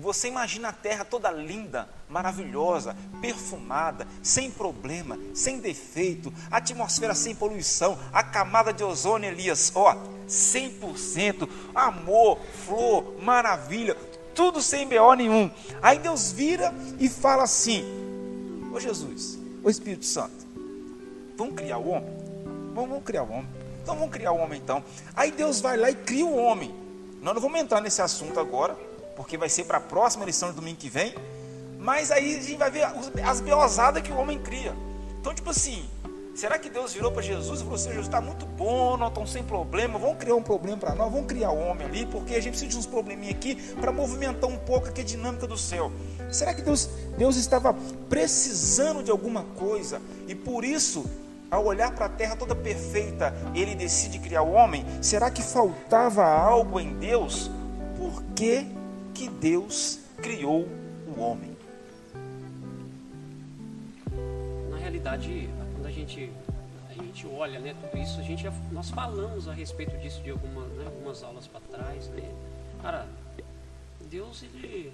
E você imagina a terra toda linda, maravilhosa, perfumada, sem problema, sem defeito, atmosfera sem poluição, a camada de ozônio, Elias, ó, 100%, amor, flor, maravilha, tudo sem BO nenhum. Aí Deus vira e fala assim: Ô Jesus, ô Espírito Santo, vamos criar o homem? Vamos, vamos criar o homem. Então vamos criar o homem então. Aí Deus vai lá e cria o homem. Nós não vamos entrar nesse assunto agora porque vai ser para a próxima lição do domingo que vem. Mas aí a gente vai ver as beosadas que o homem cria. Então, tipo assim, será que Deus virou para Jesus e falou assim: Jesus está muito bom, nós estamos sem problema, vamos criar um problema para nós, vamos criar o um homem ali, porque a gente precisa de uns probleminha aqui para movimentar um pouco aqui a dinâmica do céu. Será que Deus, Deus estava precisando de alguma coisa e por isso ao olhar para a terra toda perfeita, ele decide criar o homem? Será que faltava algo em Deus? Por que que Deus criou o homem? Na realidade, quando a gente a gente olha, né, tudo isso, a gente nós falamos a respeito disso de alguma, né, algumas aulas para trás, né? Cara, Deus ele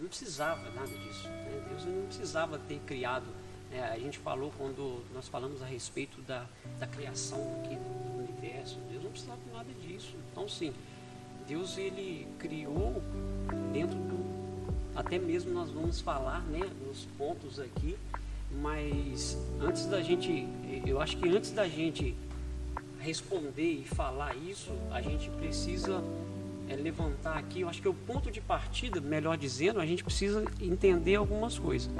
não precisava nada disso, né? Deus não precisava ter criado. Né? A gente falou quando nós falamos a respeito da, da criação aqui do universo, Deus não precisava de nada disso. Então, sim, Deus ele criou dentro do até mesmo nós vamos falar, né, nos pontos aqui, mas antes da gente, eu acho que antes da gente responder e falar isso, a gente precisa é, levantar aqui, eu acho que é o ponto de partida, melhor dizendo, a gente precisa entender algumas coisas.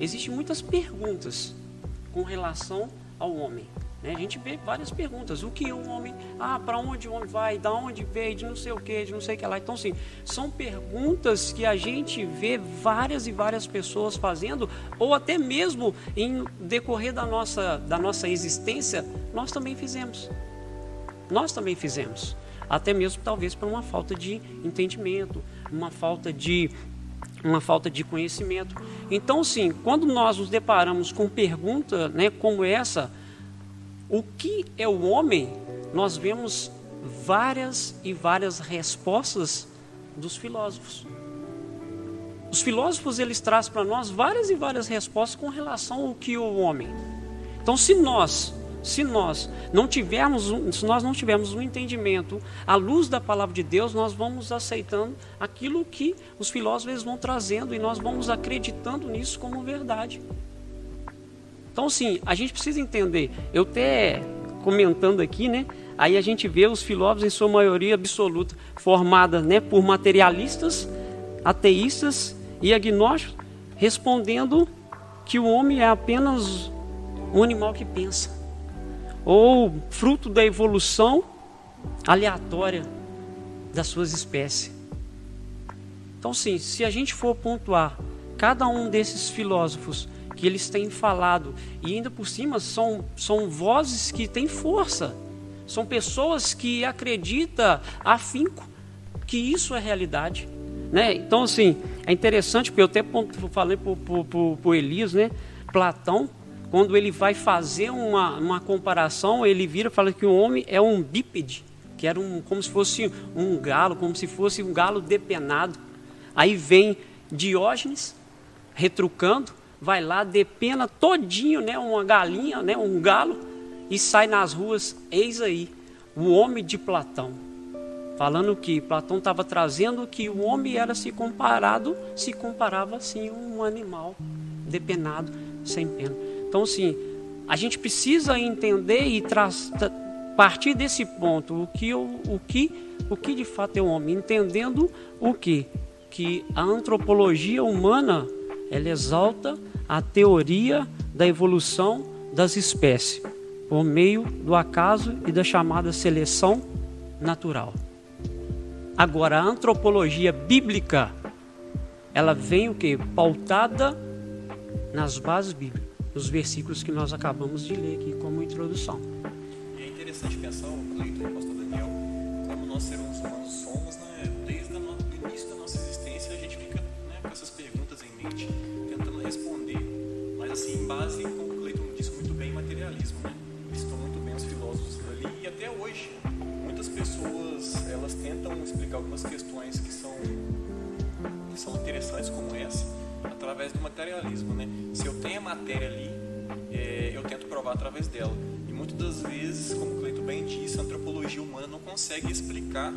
Existem muitas perguntas com relação ao homem. Né? A gente vê várias perguntas. O que um homem. Ah, para onde o homem vai? Da onde veio? De não sei o que, de não sei o que lá. Então, sim, são perguntas que a gente vê várias e várias pessoas fazendo, ou até mesmo em decorrer da nossa, da nossa existência, nós também fizemos. Nós também fizemos. Até mesmo, talvez, por uma falta de entendimento, uma falta de uma falta de conhecimento. Então, sim, quando nós nos deparamos com pergunta, né, como essa, o que é o homem? Nós vemos várias e várias respostas dos filósofos. Os filósofos eles trazem para nós várias e várias respostas com relação ao que é o homem. Então, se nós, se nós não tivermos, se nós não tivermos um entendimento à luz da palavra de Deus, nós vamos aceitando aquilo que os filósofos vão trazendo e nós vamos acreditando nisso como verdade. Então, sim, a gente precisa entender. Eu até comentando aqui, né? Aí a gente vê os filósofos, em sua maioria absoluta, formada né, por materialistas, ateístas e agnósticos, respondendo que o homem é apenas um animal que pensa, ou fruto da evolução aleatória das suas espécies. Então, sim, se a gente for pontuar cada um desses filósofos que eles têm falado. E ainda por cima são, são vozes que têm força. São pessoas que acreditam afinco que isso é realidade. Né? Então, assim, é interessante, porque eu até falei para o Elias, né? Platão, quando ele vai fazer uma, uma comparação, ele vira e fala que o homem é um bípede, que era um, como se fosse um galo, como se fosse um galo depenado. Aí vem Diógenes, retrucando, vai lá, depena todinho, né, uma galinha, né, um galo, e sai nas ruas, eis aí, o homem de Platão. Falando que Platão estava trazendo que o homem era se comparado, se comparava assim um animal depenado, sem pena. Então, sim, a gente precisa entender e partir desse ponto o que, o que, o que de fato é o homem, entendendo o que que a antropologia humana ela exalta a teoria da evolução das espécies por meio do acaso e da chamada seleção natural. Agora, a antropologia bíblica, ela vem o que? Pautada nas bases bíblicas, nos versículos que nós acabamos de ler aqui como introdução. E é interessante pensar, o Cleiton pastor Daniel, como nós seres humanos somos, né? Desde o início da nossa existência a gente fica né, com essas perguntas em mente, responder, mas assim, em base, como o Cleiton disse muito bem, materialismo, né? Listou muito bem os filósofos ali e até hoje muitas pessoas elas tentam explicar algumas questões que são que são interessantes como essa através do materialismo, né? Se eu tenho a matéria ali, é, eu tento provar através dela. E muitas das vezes, como o Cleito bem disse, a antropologia humana não consegue explicar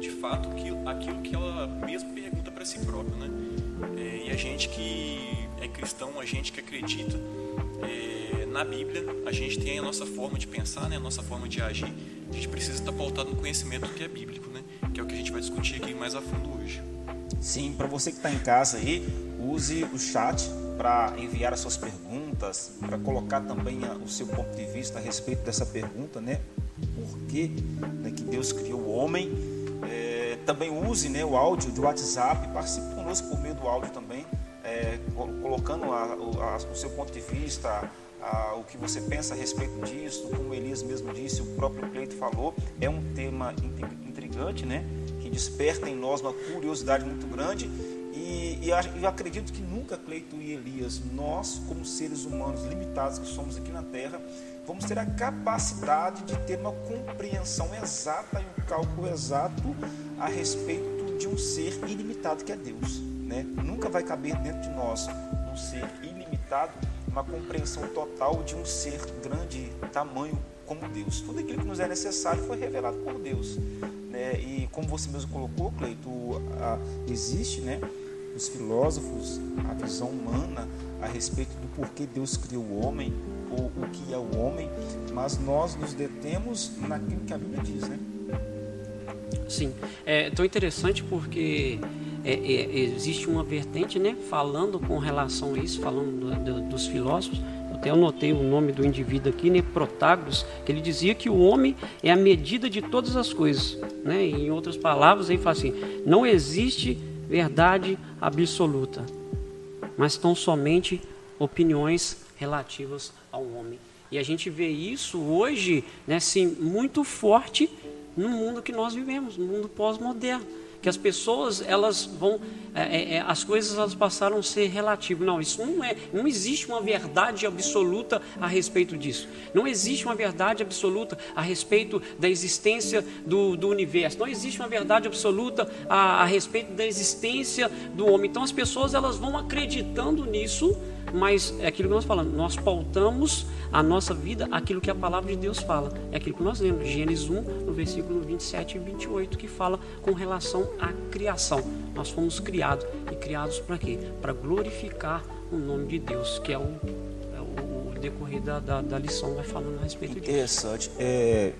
de fato aquilo que ela mesmo pergunta para si própria, né? É, e a gente que é cristão, a gente que acredita é, na Bíblia, a gente tem a nossa forma de pensar, né? A nossa forma de agir. A gente precisa estar pautado no conhecimento que é bíblico, né? Que é o que a gente vai discutir aqui mais a fundo hoje. Sim, para você que está em casa aí, use o chat para enviar as suas perguntas, para colocar também o seu ponto de vista a respeito dessa pergunta, né? Por que, né, que Deus criou o homem? É, também use né, o áudio do WhatsApp, participe conosco por meio do áudio também, é, colocando a, a, o seu ponto de vista, a, o que você pensa a respeito disso, como Elias mesmo disse, o próprio Cleito falou, é um tema intrigante, né? desperta em nós uma curiosidade muito grande. E, e eu acredito que nunca, Cleito e Elias, nós, como seres humanos limitados que somos aqui na Terra, vamos ter a capacidade de ter uma compreensão exata e um cálculo exato a respeito de um ser ilimitado que é Deus. Né? Nunca vai caber dentro de nós um ser ilimitado, uma compreensão total de um ser grande tamanho como Deus. Tudo aquilo que nos é necessário foi revelado por Deus. Né? E como você mesmo colocou, Cleito, existe né, os filósofos, a visão humana a respeito do porquê Deus criou o homem, ou o que é o homem, mas nós nos detemos naquilo que a Bíblia diz. Né? Sim, é tão interessante porque é, é, existe uma vertente né, falando com relação a isso, falando do, do, dos filósofos, até anotei o nome do indivíduo aqui, né, Protágoras, que ele dizia que o homem é a medida de todas as coisas. Né? Em outras palavras, ele fala assim: não existe verdade absoluta, mas tão somente opiniões relativas ao homem. E a gente vê isso hoje, né, assim, muito forte no mundo que nós vivemos, no mundo pós-moderno que as pessoas elas vão é, é, é, as coisas elas passaram a ser relativas. Não isso não é não existe uma verdade absoluta a respeito disso. Não existe uma verdade absoluta a respeito da existência do, do universo. Não existe uma verdade absoluta a, a respeito da existência do homem. Então as pessoas elas vão acreditando nisso mas é aquilo que nós falamos, nós pautamos a nossa vida aquilo que a palavra de Deus fala. É aquilo que nós lemos, Gênesis 1, no versículo 27 e 28, que fala com relação à criação. Nós fomos criados. E criados para quê? Para glorificar o nome de Deus, que é o, é o, decorrer da, da, da, lição vai falando a respeito disso. Interessante. É,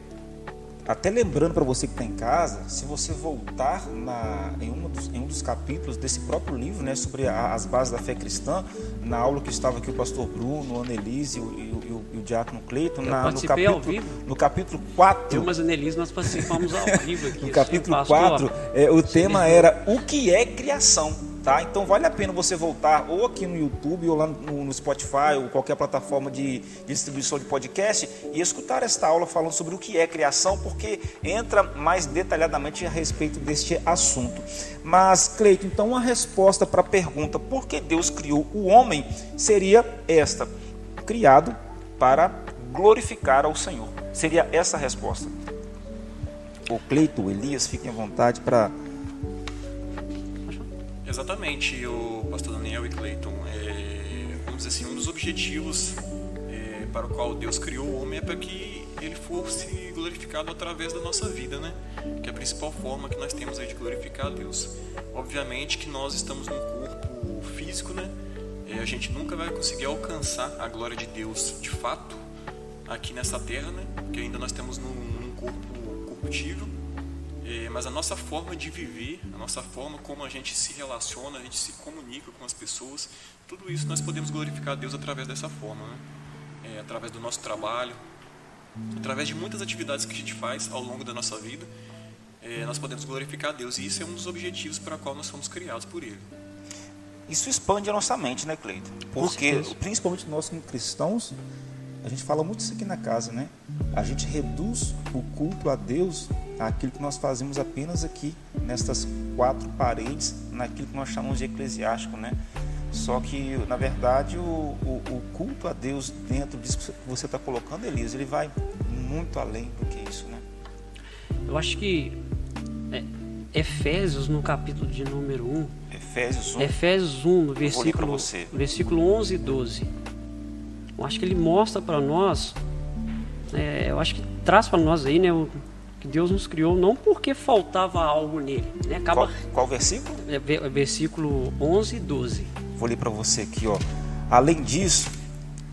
até lembrando para você que está em casa, se você voltar na, em, um dos, em, um dos, capítulos desse próprio livro, né, sobre a, as bases da fé cristã, na aula que estava aqui o pastor Bruno, o Annelise e o, e o, e o Diácono Cleiton, na, no, capítulo, no capítulo 4. Eu, mas Annelise, nós participamos ao vivo aqui. no capítulo 4, é, o tema era O que é criação? Tá? Então vale a pena você voltar ou aqui no YouTube ou lá no, no Spotify ou qualquer plataforma de, de, distribuição de podcast e escutar esta aula falando sobre o que é criação, porque entra mais detalhadamente a respeito deste assunto. Mas, Cleito, então a resposta para a pergunta por que Deus criou o homem seria esta: criado para glorificar ao Senhor. Seria essa a resposta. O Cleito, Elias, fiquem à vontade para Exatamente, o pastor Daniel e Clayton. É, vamos dizer assim, um dos objetivos é, para o qual Deus criou o homem é para que ele fosse glorificado através da nossa vida, né? Que é a principal forma que nós temos aí de glorificar a Deus. Obviamente que nós estamos num corpo físico, né? É, a gente nunca vai conseguir alcançar a glória de Deus de fato aqui nessa terra, né? Porque ainda nós temos num, num corpo corruptível é, mas a nossa forma de viver, a nossa forma como a gente se relaciona, a gente se comunica com as pessoas, tudo isso nós podemos glorificar a Deus através dessa forma, né? é, através do nosso trabalho, através de muitas atividades que a gente faz ao longo da nossa vida, é, nós podemos glorificar a Deus e isso é um dos objetivos para o qual nós fomos criados por Ele. Isso expande a nossa mente, né, Cleiton? Porque, certeza. principalmente nós como cristãos, a gente fala muito isso aqui na casa, né? A gente reduz o culto a Deus àquilo que nós fazemos apenas aqui, nestas quatro paredes, naquilo que nós chamamos de eclesiástico, né? Só que, na verdade, o, o, o culto a Deus dentro disso que você está colocando, Elias, ele vai muito além do que isso, né? Eu acho que é, Efésios, no capítulo de número 1, Efésios 1, Efésios 1, no versículo, versículo 11 e 12. Eu acho que ele mostra para nós, é, eu acho que traz para nós aí, né, o, que Deus nos criou não porque faltava algo nele, né? Acaba qual, qual versículo? é, ve- versículo 11 e 12. Vou ler para você aqui, ó. Além disso,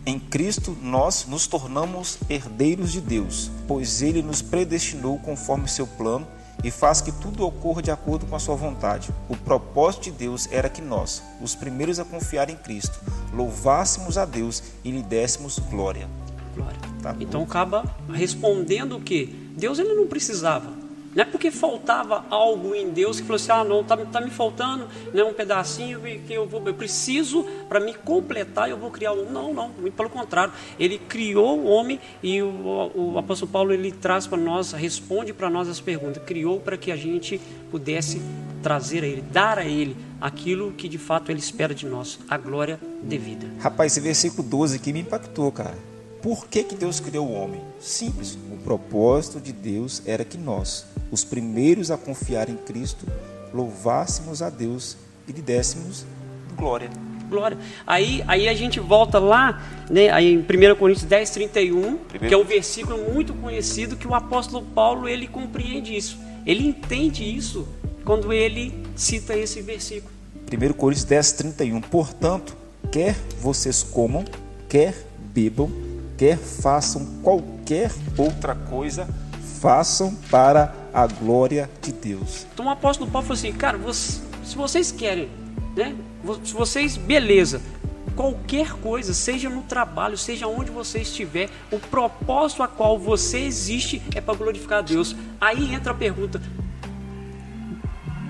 em Cristo nós nos tornamos herdeiros de Deus, pois ele nos predestinou conforme seu plano e faz que tudo ocorra de acordo com a sua vontade. O propósito de Deus era que nós, os primeiros a confiar em Cristo, louvássemos a Deus e lhe dessemos glória. Glória. Tá. Então acaba respondendo o que Deus ele não precisava. Não é porque faltava algo em Deus que falou assim: ah, não, tá, tá me faltando né, um pedacinho que eu, vou, eu preciso para me completar, eu vou criar um. Não, não, pelo contrário. Ele criou o homem e o, o apóstolo Paulo ele traz para nós, responde para nós as perguntas. Criou para que a gente pudesse trazer a ele, dar a ele aquilo que de fato ele espera de nós, a glória devida. Rapaz, esse versículo 12 aqui me impactou, cara. Por que, que Deus criou o homem? Simples. O propósito de Deus era que nós, os primeiros a confiar em Cristo, louvássemos a Deus e lhe dessemos glória. Glória. Aí, aí a gente volta lá, né, aí em 1 Coríntios 10, 31, que é um versículo muito conhecido que o apóstolo Paulo ele compreende isso. Ele entende isso quando ele cita esse versículo. 1 Coríntios 10, 31. Portanto, quer vocês comam, quer bebam, quer façam qualquer outra coisa, façam para a glória de Deus. Então o apóstolo Paulo falou assim, cara, você- se vocês querem, né, se vocês, beleza, qualquer coisa, seja no trabalho, seja onde você estiver, o propósito a qual você existe é para glorificar a Deus. Aí entra a pergunta,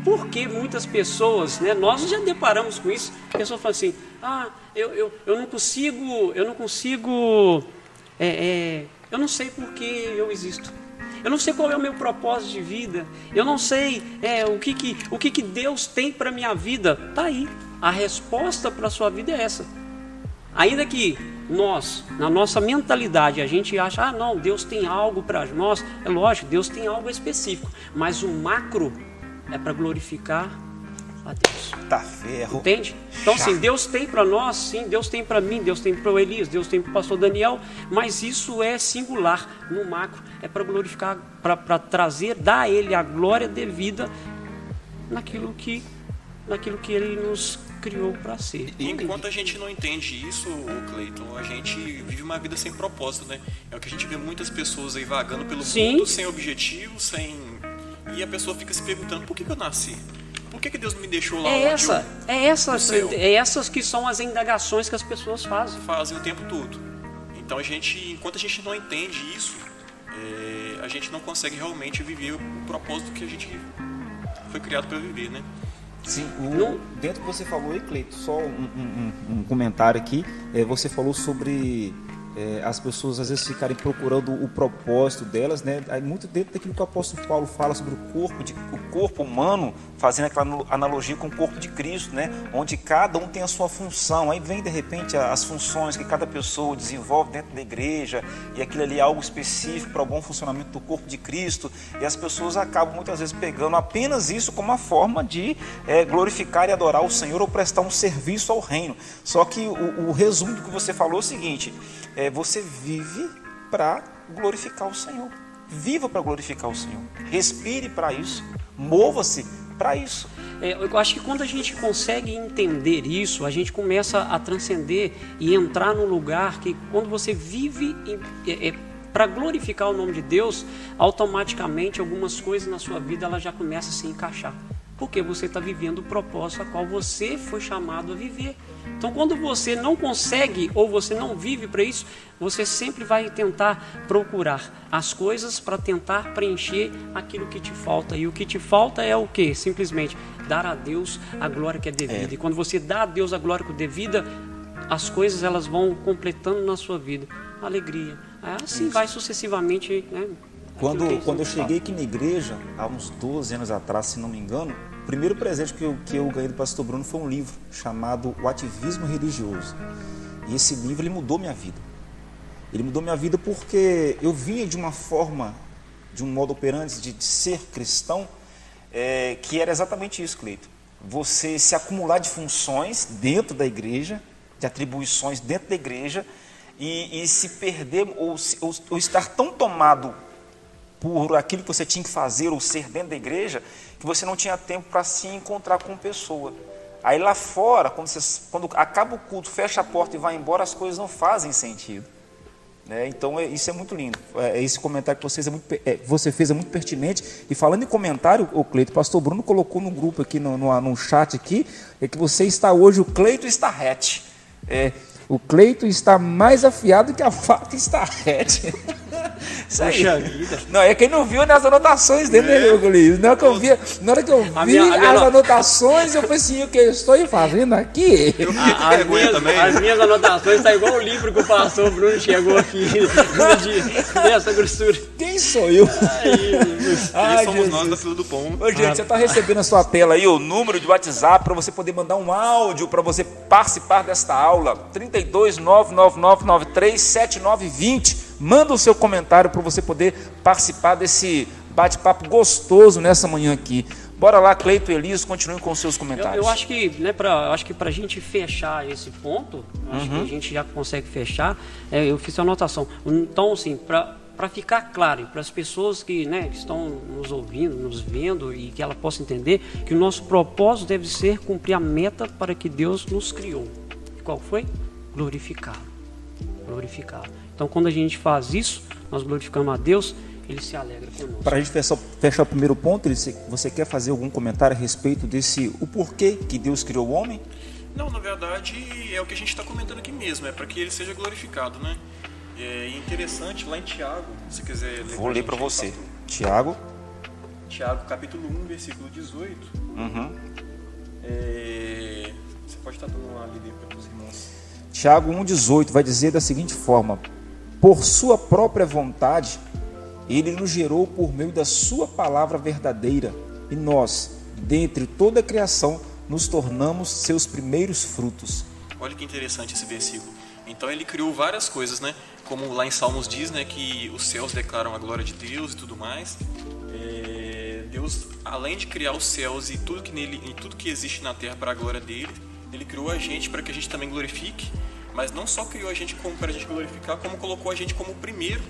por que muitas pessoas, né, nós já deparamos com isso, a pessoa fala assim, ah, eu, eu, eu não consigo, eu não consigo, é, é, eu não sei por que eu existo. Eu não sei qual é o meu propósito de vida. Eu não sei é, o, que, que, o que, que Deus tem para minha vida. Tá aí. A resposta para a sua vida é essa. Ainda que nós, na nossa mentalidade, a gente acha, ah, não, Deus tem algo para nós. É lógico, Deus tem algo específico. Mas o macro é para glorificar a Deus. Tá ferro. Entende? Então, sim, Deus tem para nós, sim, Deus tem para mim, Deus tem para o Elias, Deus tem para o pastor Daniel, mas isso é singular no macro, é para glorificar, para trazer, dar a Ele a glória devida naquilo que, naquilo que Ele nos criou para ser. E enquanto a gente não entende isso, Cleiton, a gente vive uma vida sem propósito, né? É o que a gente vê muitas pessoas aí vagando pelo Sim. mundo, sem objetivo, sem. E a pessoa fica se perguntando: por que, que eu nasci? Por que, que Deus me deixou lá É essa, é essas, céu. é essas que são as indagações que as pessoas fazem. fazem o tempo todo? Então a gente, enquanto a gente não entende isso, é, a gente não consegue realmente viver o propósito que a gente foi criado para viver, né? Sim, o- dentro do que você falou Cleito, só um, um- um- um comentário aqui. É, você falou sobre é, as pessoas às vezes ficarem procurando o propósito delas, né? Aí muito dentro daquilo que o apóstolo Paulo fala sobre o corpo, de, o corpo humano, fazendo aquela analogia com o corpo de Cristo, né? Onde cada um tem a sua função. Aí vem de repente as funções que cada pessoa desenvolve dentro da igreja e aquilo ali é algo específico para o bom funcionamento do corpo de Cristo. E as pessoas acabam muitas vezes pegando apenas isso como uma forma de é, glorificar e adorar o Senhor ou prestar um serviço ao reino. Só que o, o resumo do que você falou é o seguinte: é, você vive para glorificar o Senhor. Viva para glorificar o Senhor. Respire para isso. Mova-se para isso. É, eu acho que quando a gente consegue entender isso, a gente começa a transcender e entrar num lugar que, quando você vive para glorificar o nome de Deus, automaticamente algumas coisas na sua vida ela já começa a se encaixar. Porque você está vivendo o propósito a qual você foi chamado a viver. Então, quando você não consegue ou você não vive para isso, você sempre vai tentar procurar as coisas para tentar preencher aquilo que te falta. E o que te falta é o que? Simplesmente dar a Deus a glória que é devida. É. E quando você dá a Deus a glória que é devida, as coisas elas vão completando na sua vida. Alegria. Assim vai sucessivamente. Né? Quando, quando eu cheguei aqui na igreja, há uns 12 anos atrás, se não me engano, o primeiro presente que eu, que eu ganhei do pastor Bruno foi um livro chamado O Ativismo Religioso. E esse livro ele mudou minha vida. Ele mudou minha vida porque eu vinha de uma forma, de um modo operante de, de ser cristão, é, que era exatamente isso, Cleito. Você se acumular de funções dentro da igreja, de atribuições dentro da igreja, e, e se perder ou, ou, ou estar tão tomado por aquilo que você tinha que fazer ou ser dentro da igreja, que você não tinha tempo para se encontrar com pessoa. Aí lá fora, quando, você, quando, acaba o culto, fecha a porta e vai embora, as coisas não fazem sentido. Né? Então é, isso é muito lindo. É, esse comentário que vocês é muito, é, você fez é muito pertinente. E falando em comentário, o Cleito, o pastor Bruno colocou no grupo aqui, no, no, no chat aqui, é que você está hoje, o Cleito está rete. É, o Cleito está mais afiado que a faca está rete. Isso aí. vida. Não, é quem não viu nas anotações dele, né, é. Na hora que eu vi, na hora que eu vi minha, minha as anotações, eu falei assim, o que eu estou fazendo aqui? Eu a, as, minhas, as minhas anotações estão tá igual o livro que o pastor Bruno chegou aqui dia dessa grossura. Quem sou eu? Ai, somos Jesus. nós da fila do pão. Ô, gente, ah. você está recebendo na sua tela aí o número de WhatsApp para você poder mandar um áudio para você participar desta aula. 32 99993 7920 Manda o seu comentário para você poder participar desse bate-papo gostoso nessa manhã aqui. Bora lá, Cleito e Elias, continuem com os seus comentários. Eu, eu acho que, né, para acho que para a gente fechar esse ponto, acho uhum. que a gente já consegue fechar. É, eu fiz a anotação. Então, assim, para para ficar claro para as pessoas que, né, que estão nos ouvindo, nos vendo e que ela possa entender que o nosso propósito deve ser cumprir a meta para que Deus nos criou. Qual foi? Glorificar. Glorificar. Então, quando a gente faz isso, nós glorificamos a Deus, ele se alegra conosco. Para a gente fechar, fechar o primeiro ponto, você quer fazer algum comentário a respeito desse o porquê que Deus criou o homem? Não, na verdade é o que a gente está comentando aqui mesmo, é para que ele seja glorificado, né? É interessante lá em Tiago, se quiser ler. Vou ler para você. Tiago. Tiago, capítulo 1, versículo 18. Uhum. É... Você pode estar dando uma lida para os irmãos. Tiago 1,18 vai dizer da seguinte forma: por sua própria vontade, ele nos gerou por meio da sua palavra verdadeira, e nós, dentre toda a criação, nos tornamos seus primeiros frutos. Olha que interessante esse versículo. Então ele criou várias coisas, né? Como lá em Salmos diz, né, que os céus declaram a glória de Deus e tudo mais. É... Deus, além de criar os céus e tudo que nele, e tudo que existe na terra para a glória dele, ele criou a gente para que a gente também glorifique mas não só criou a gente como para a gente glorificar, como colocou a gente como o primeiro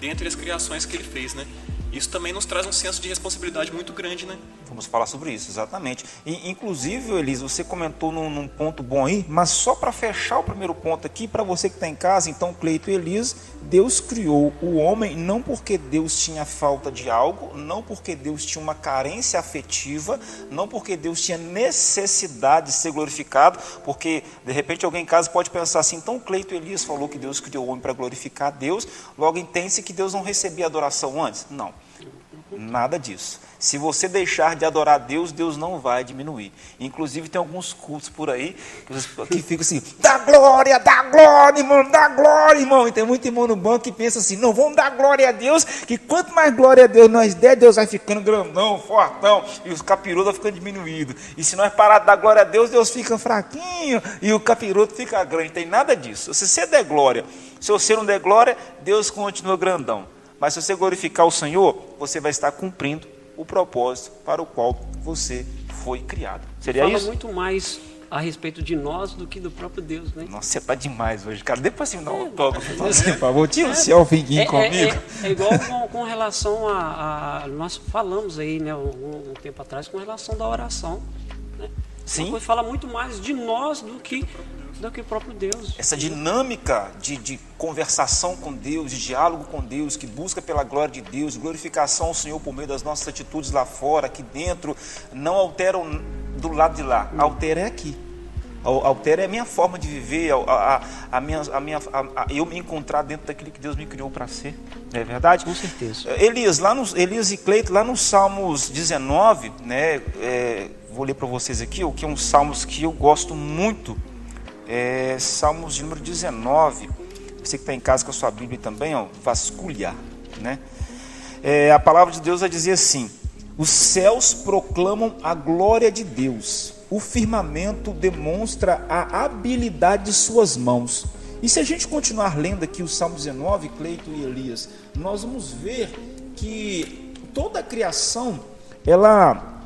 dentre as criações que ele fez, né? Isso também nos traz um senso de responsabilidade muito grande, né? Vamos falar sobre isso, exatamente. E, inclusive, Elisa, você comentou num, num ponto bom aí, mas só para fechar o primeiro ponto aqui, para você que está em casa, então, Cleito e Elisa, Deus criou o homem não porque Deus tinha falta de algo, não porque Deus tinha uma carência afetiva, não porque Deus tinha necessidade de ser glorificado, porque de repente alguém em casa pode pensar assim, então Cleito Elias falou que Deus criou o homem para glorificar Deus, logo entende-se que Deus não recebia adoração antes? Não. Nada disso. Se você deixar de adorar a Deus, Deus não vai diminuir. Inclusive, tem alguns cultos por aí que ficam assim: dá glória, dá glória, irmão, dá glória, irmão. E tem muito irmão no banco que pensa assim: não, vamos dar glória a Deus, que quanto mais glória a Deus nós der, Deus vai ficando grandão, fortão, e os capirotos vão ficando diminuídos. E se nós parar de dar glória a Deus, Deus fica fraquinho e o capiroto fica grande. Tem nada disso. Se você der glória, se você não der glória, Deus continua grandão. Mas se você glorificar o Senhor, você vai estar cumprindo o propósito para o qual você foi criado. Seria Fala isso? muito mais a respeito de nós do que do próprio Deus, né? Nossa, você tá demais hoje, cara. Depois assim, não, é, toca, por favor, tira o céu é, comigo. É, é, igual com, com relação a, a, Nós falamos aí, né, um, um, tempo atrás, com relação da oração. Né? Sim. Uma fala muito mais de nós do que do que o próprio Deus. Essa dinâmica de, de conversação com Deus, de diálogo com Deus, que busca pela glória de Deus, glorificação ao Senhor por meio das nossas atitudes lá fora, aqui dentro, não alteram do lado de lá, altera é aqui. Altera é a minha forma de viver, a, a, a minha, a minha, a, eu me encontrar dentro daquilo que Deus me criou para ser. Não é verdade? Com certeza. Elias, lá nos, Elias e Cleito, lá nos Salmos 19, né, é, vou ler para vocês aqui, o que é um Salmos que eu gosto muito é, Salmos de número 19. Você que está em casa com a sua Bíblia também, ó, vasculhar. Né? É, a palavra de Deus vai dizer assim: Os céus proclamam a glória de Deus, o firmamento demonstra a habilidade de suas mãos. E se a gente continuar lendo aqui o Salmo 19, Cleito e Elias, nós vamos ver que toda a criação ela,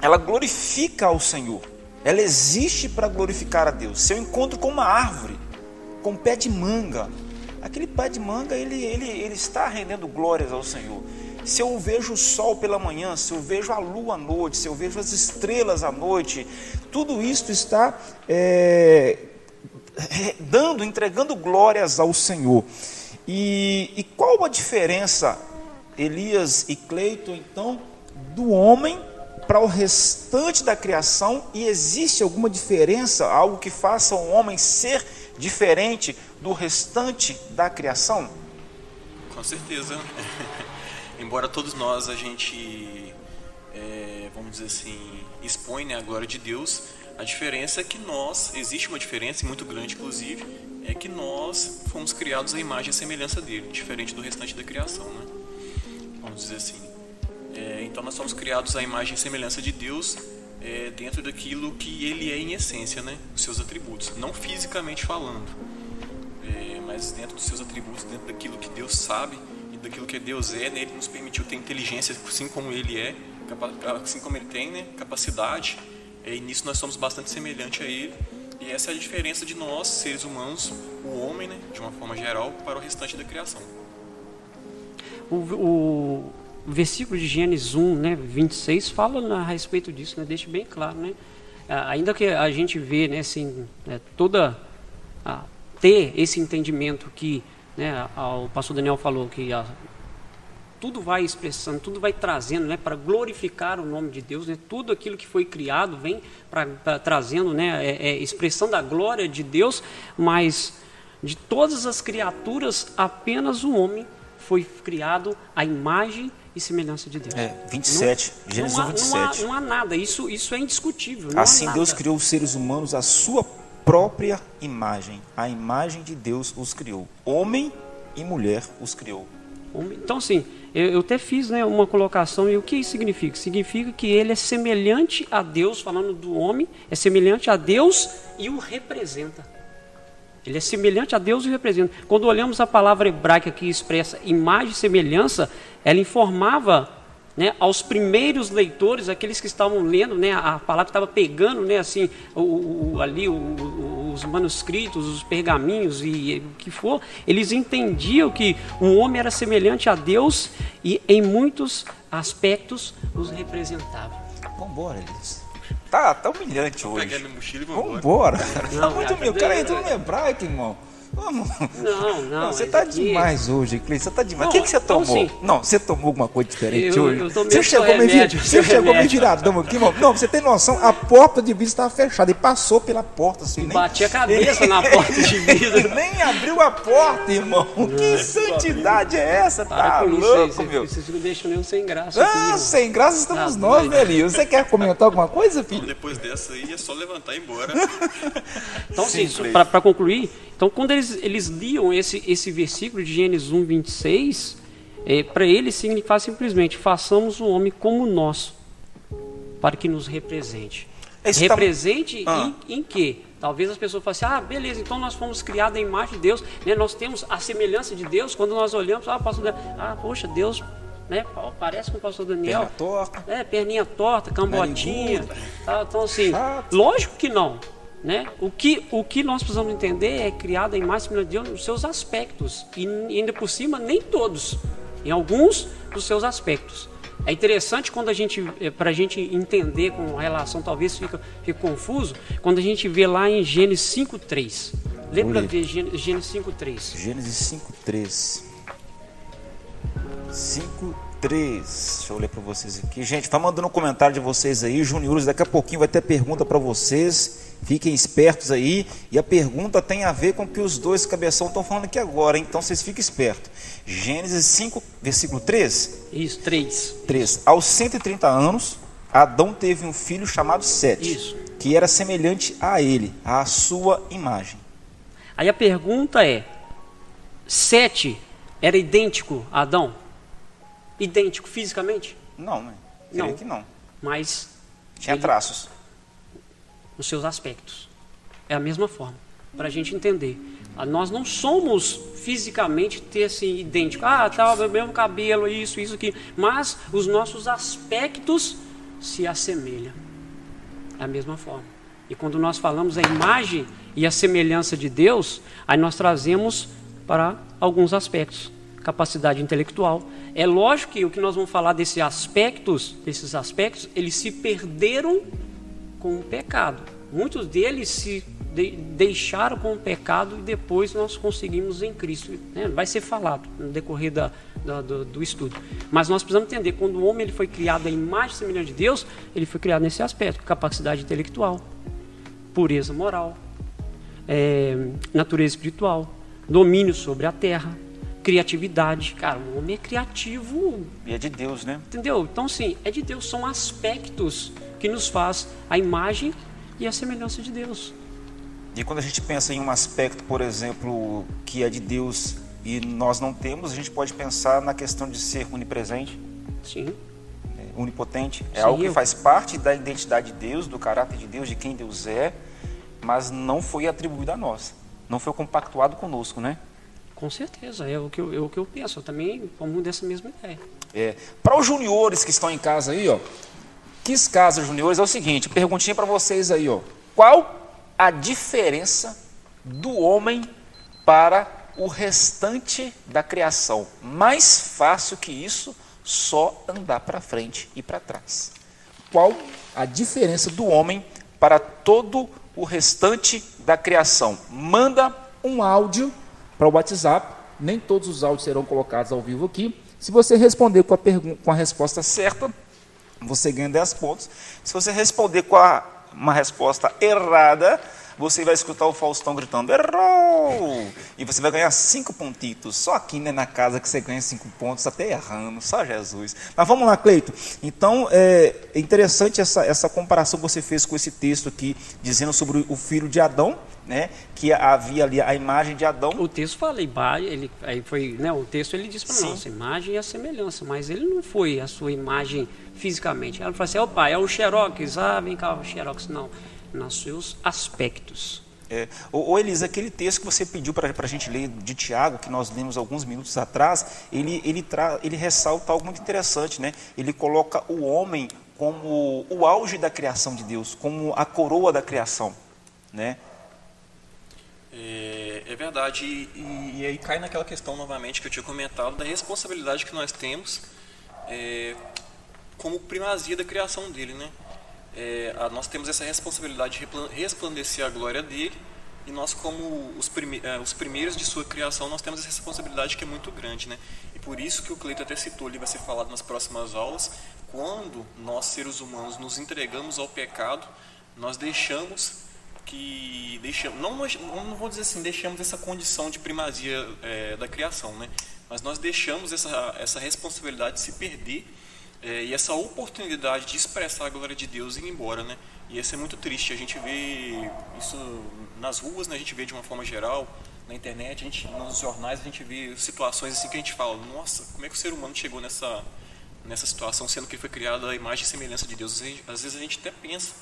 ela glorifica ao Senhor ela existe para glorificar a Deus. Se eu encontro com uma árvore, com um pé de manga, aquele pé de manga ele, ele, ele está rendendo glórias ao Senhor. Se eu vejo o sol pela manhã, se eu vejo a lua à noite, se eu vejo as estrelas à noite, tudo isso está é, dando, entregando glórias ao Senhor. E, e qual a diferença, Elias e Cleito, então, do homem para o restante da criação e existe alguma diferença, algo que faça o homem ser diferente do restante da criação? Com certeza. Embora todos nós a gente, é, vamos dizer assim, expõe né, a glória de Deus, a diferença é que nós, existe uma diferença muito grande, inclusive, é que nós fomos criados à imagem e semelhança dele, diferente do restante da criação, né? Vamos dizer assim. Então nós somos criados à imagem e semelhança de Deus é, dentro daquilo que Ele é em essência, né? Os seus atributos, não fisicamente falando, é, mas dentro dos seus atributos, dentro daquilo que Deus sabe e daquilo que Deus é, né? Ele nos permitiu ter inteligência, assim como Ele é, assim como Ele tem, né? Capacidade. É, e nisso nós somos bastante semelhantes a Ele. E essa é a diferença de nós, seres humanos, o homem, né? De uma forma geral, para o restante da criação. o, o o versículo de Gênesis 1, né, 26, fala a respeito disso, né, deixa bem claro. Né, ainda que a gente vê né, assim, né, toda, a, ter esse entendimento que né, o pastor Daniel falou que a, tudo vai expressando, tudo vai trazendo né, para glorificar o nome de Deus, né, tudo aquilo que foi criado vem para trazendo né, é, é expressão da glória de Deus, mas de todas as criaturas, apenas o homem foi criado à imagem e semelhança de Deus. É, 27, não, Gênesis não há, 27. Não há, não há, nada, isso, isso é indiscutível. assim Deus criou os seres humanos à sua própria imagem. A imagem de Deus os criou. Homem e mulher os criou. Então, assim, eu, eu até fiz né, uma colocação, e o que isso significa? Significa que ele é semelhante a Deus, falando do homem, é semelhante a Deus e o representa. Ele é semelhante a Deus e o representa. Quando olhamos a palavra hebraica que expressa imagem e semelhança, ela informava né, aos primeiros leitores, aqueles que estavam lendo, né, a palavra estava pegando, né, assim, o, o ali o, os manuscritos, os pergaminhos e, e o que for, eles entendiam que um homem era semelhante a Deus e em muitos aspectos os representava. Vamos embora, Elias. Tá, tá humilhante hoje. Pega minha mochila e vamos embora. Tá muito humilhante. O cara entrou no hebraico, irmão. Vamos. Não, não. você tá aqui... demais hoje, Cleiton. Você tá demais. O que, que você tomou? Então. Não, você tomou alguma coisa diferente eu, hoje? Eu tomei você chegou remédio, meio, Você chegou meio viradão aqui, irmão. Não, você tem noção, a porta de vidro estava fechada e passou pela porta assim. Nem... Bati a cabeça na porta de vidro. nem abriu a porta, irmão. que santidade é essa? Para tá louco, isso, meu. Vocês não deixam nem sem graça. Ah, aqui, sem graça estamos ah, nós, né, Eli? Você quer comentar alguma coisa, filho? Depois dessa aí é só levantar e ir embora. então, sim, para concluir, então, quando eles, eles liam esse, esse versículo de Gênesis 1, 26, é, para eles significava simplesmente: façamos o homem como nós, para que nos represente. Esse tá represente tá... ah. em, em quê? Talvez as pessoas falem assim: ah, beleza, então nós fomos criados à imagem de Deus, né? nós temos a semelhança de Deus. Quando nós olhamos, ah, pastor Daniel, ah poxa, Deus né? Parece com o pastor Daniel. Perninha torta. É, perninha torta, cambotinha. Então, assim, Chato. lógico que não. Né? O, que, o que nós precisamos entender é criado a imagem de Deus nos seus aspectos, e ainda por cima, nem todos, em alguns dos seus aspectos. É interessante quando a gente, para a gente entender com relação, talvez fique, fique confuso, quando a gente vê lá em Gênesis 5,3. Lembra Olha. de Gênesis Gênesis 5,3? Gênesis 5.3. 5.3. Deixa eu ler para vocês aqui. Gente, vai mandando um comentário de vocês aí. Juniores, daqui a pouquinho vai ter pergunta para vocês. Fiquem espertos aí. E a pergunta tem a ver com o que os dois cabeção estão falando aqui agora. hein? Então vocês fiquem espertos. Gênesis 5, versículo 3. Isso, 3. 3. Aos 130 anos, Adão teve um filho chamado Sete, Isso. que era semelhante a ele, à sua imagem. Aí a pergunta é: Sete era idêntico a Adão? Idêntico fisicamente? Não, né? Creio Não. que não. Mas Tinha Ele- traços. Nos seus aspectos. É a mesma forma, para a gente entender. Ah, Nós não somos fisicamente ter assim idêntico. Ah, tá, o mesmo cabelo, isso, isso, aqui. Mas os nossos aspectos se assemelham. É a mesma forma. E quando nós falamos a imagem e a semelhança de Deus, aí nós trazemos para alguns aspectos. Capacidade intelectual. É lógico que o que nós vamos falar desses aspectos, desses aspectos, eles se perderam com o pecado. Muitos deles se de- deixaram com o pecado e depois nós conseguimos em Cristo. né? Vai ser falado no decorrer da, da- do, do estudo. Mas nós precisamos entender, quando o homem ele foi criado à imagem e semelhança de Deus, ele foi criado nesse aspecto, capacidade intelectual, pureza moral, é, natureza espiritual, domínio sobre a terra, criatividade. Cara, o homem é criativo E é de Deus, né? Entendeu? Então, sim, é de Deus, são aspectos que nos faz a imagem e a semelhança de Deus. E quando a gente pensa em um aspecto, por exemplo, que é de Deus e nós não temos, a gente pode pensar na questão de ser onipresente, Sim, né, onipotente. É Sim, algo que eu- faz parte da identidade de Deus, do caráter de Deus, de quem Deus é, mas não foi atribuído a nós. Não foi compactuado conosco, né? com certeza, é o que eu, é o que eu penso. Eu também como dessa mesma ideia. É. Para os juniores que estão em casa aí, ó, quis casa juniores é o seguinte, perguntinha para vocês aí, ó. Qual a diferença do homem para o restante da criação? Mais fácil que isso, só andar para frente e para trás. Qual a diferença do homem para todo o restante da criação? Manda um áudio para o WhatsApp. Nem todos os áudios serão colocados ao vivo aqui. Se você responder com a, com a resposta certa, você ganha 10 pontos. Se você responder com a- uma resposta errada, você vai escutar o Faustão gritando, errou! E você vai ganhar 5 pontitos. Só aqui né, na casa que você ganha 5 pontos, até errando, só Jesus. Mas vamos lá, Cleito. Então, é interessante essa, essa comparação que você fez com esse texto aqui, dizendo sobre o filho de Adão, né, que havia ali a imagem de Adão. O texto fala, iba- ele, aí foi, né, o texto ele diz para nós, a imagem e a semelhança, mas ele não foi a sua imagem fisicamente. Ela falou assim, opa, é o xerox, ah, vem cá, o xerox. Não, nos seus aspectos. É, ô, ô Elisa, aquele texto que você pediu para a gente ler de Tiago, que nós lemos alguns minutos atrás, ele, ele, tra, ele ressalta algo muito interessante, né? Ele coloca o homem como o auge da criação de Deus, como a coroa da criação, né? É, é verdade, e, e- e aí cai naquela questão novamente que eu tinha comentado da responsabilidade que nós temos é, como primazia da criação dele, né? É, a- nós temos essa responsabilidade de resplandecer a glória dele e nós como os, prime, é, os primeiros de sua criação nós temos essa responsabilidade que é muito grande, né? E por isso que o Cleito até citou ali vai ser falado nas próximas aulas, quando nós seres humanos nos entregamos ao pecado, nós deixamos que deixamos, não, não vou dizer assim, deixamos essa condição de primazia é, da criação, né? Mas nós deixamos essa, essa responsabilidade se perder é, e essa oportunidade de expressar a glória de Deus ir embora, né? E isso é muito triste. A gente vê isso nas ruas, né? A gente vê de uma forma geral, na internet, a gente, nos jornais, a gente vê situações assim que a gente fala, nossa, como é que o ser humano chegou nessa nessa situação, sendo que foi criado à imagem e semelhança de Deus? Às vezes a gente até pensa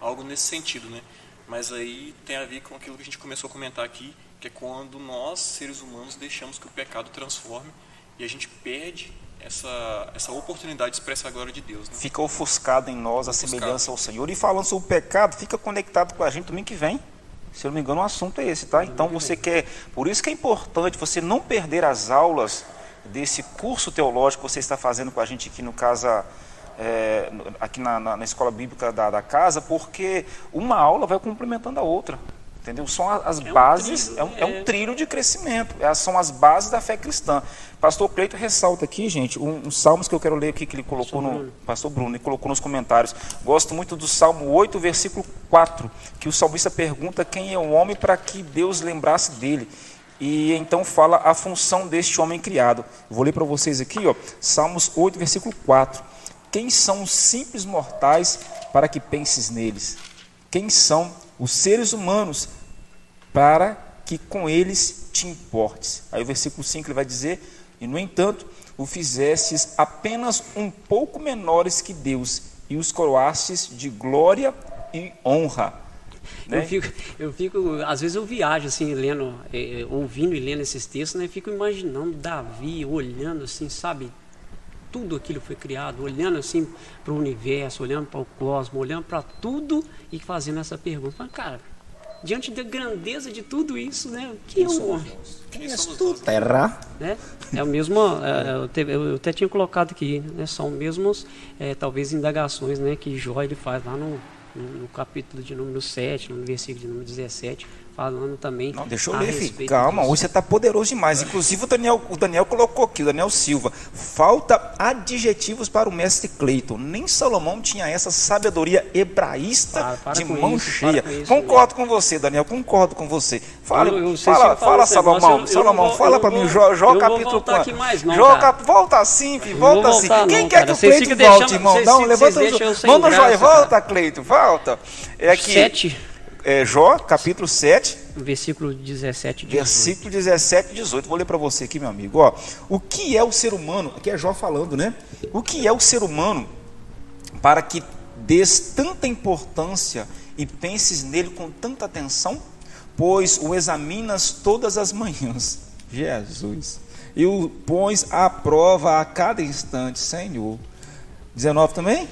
algo nesse sentido, né? Mas aí tem a ver com aquilo que a gente começou a comentar aqui, que é quando nós, seres humanos, deixamos que o pecado transforme e a gente perde essa, essa oportunidade de expressar a glória de Deus. Né? Fica ofuscado em nós a Ofuscado. semelhança ao Senhor. E falando sobre o pecado, fica conectado com a gente domingo que vem. Se eu não me engano, o assunto é esse, tá? Então você quer. Por isso que é importante você não perder as aulas desse curso teológico que você está fazendo com a gente aqui no Casa, é, aqui na, na, na Escola Bíblica da, da Casa, porque uma aula vai complementando a outra. Entendeu? São as É um bases, trilho, é, um, é um é. trilho de crescimento, é, são as bases da fé cristã. Pastor Cleito ressalta aqui, gente, um, um salmos que eu quero ler aqui que ele colocou Pastor no. Bruno. Pastor Bruno, ele colocou nos comentários. Gosto muito do Salmo 8, versículo 4, que o salmista pergunta quem é o homem para que Deus lembrasse dele. E então fala a função deste homem criado. Vou ler para vocês aqui, ó, Salmos 8, versículo 4. Quem são os simples mortais para que penses neles? Quem são os seres humanos para que com eles te importes? Aí o versículo 5 ele vai dizer: E no entanto, o fizestes apenas um pouco menores que Deus, e os coroastes de glória e honra. Né? Eu fico, eu fico, às vezes eu viajo assim, lendo, eh, ouvindo e lendo esses textos, né? Fico imaginando Davi olhando assim, sabe? Tudo aquilo foi criado, olhando assim para o universo, olhando para o cosmos, olhando para tudo e fazendo essa pergunta. Mas, cara, diante da grandeza de tudo isso, né? O que é um homem? Quem és tu, terra? né? É o mesmo, é, eu, te- eu até tinha colocado aqui, né? São mesmos, é, talvez, indagações, né? Que Jó ele faz lá no, no, no capítulo de número 7, no versículo de número 17, falando também. Não, deixa eu ler, filho. Calma, disso. hoje você está poderoso demais. Inclusive o Daniel, o Daniel colocou aqui, o Daniel Silva. Falta adjetivos para o mestre Cleiton. Nem Salomão tinha essa sabedoria hebraísta Para- para de mão isso, cheia. isso, concordo com você, Daniel, concordo com você. Fala, Eu- eu- fala, Salomão. eu- Salomão, vou- fala para mim, Jó, capítulo voltar 4. aqui mais não, Jó, cara. cap- volta assim, filho, volta assim. Quem não, quer cara. que o Cleiton volte, irmão? Não, levanta o Manda o cara. volta, Cleiton, volta. É aqui, 7, é, Jó, capítulo 7. versículo 17 de Versículo 17 e 18. Vou ler para você aqui, meu amigo. Ó, o que é o ser humano? Aqui é Jó falando, né? O que é o ser humano para que des tanta importância e penses nele com tanta atenção? Pois o examinas todas as manhãs. Jesus. E o pões à prova a cada instante, Senhor. 19 também?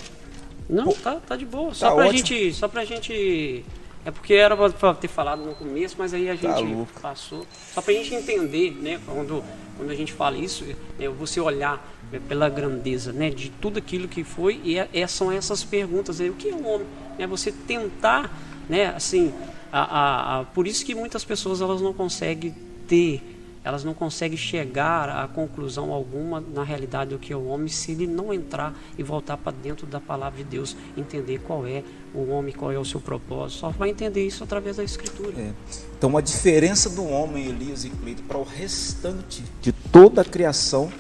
Não, tá, tá de boa. Só Tá pra ótimo. gente. Só pra gente. É porque era pra ter falado no começo, mas aí a gente Tá passou. Só pra gente entender, né? Quando, quando a gente fala isso, é você olhar é, pela grandeza, né? De tudo aquilo que foi, e é, é- são essas perguntas aí. O que é um homem? É você tentar, né? Assim, a, a- a- por isso que muitas pessoas elas não conseguem ter elas não conseguem chegar a conclusão alguma na realidade do que é o homem se ele não entrar e voltar para dentro da palavra de Deus, entender qual é o homem, qual é o seu propósito. Só vai entender isso através da escritura. É. Então a diferença do homem, Elias e Cleito, para o restante de toda a criação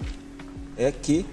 é que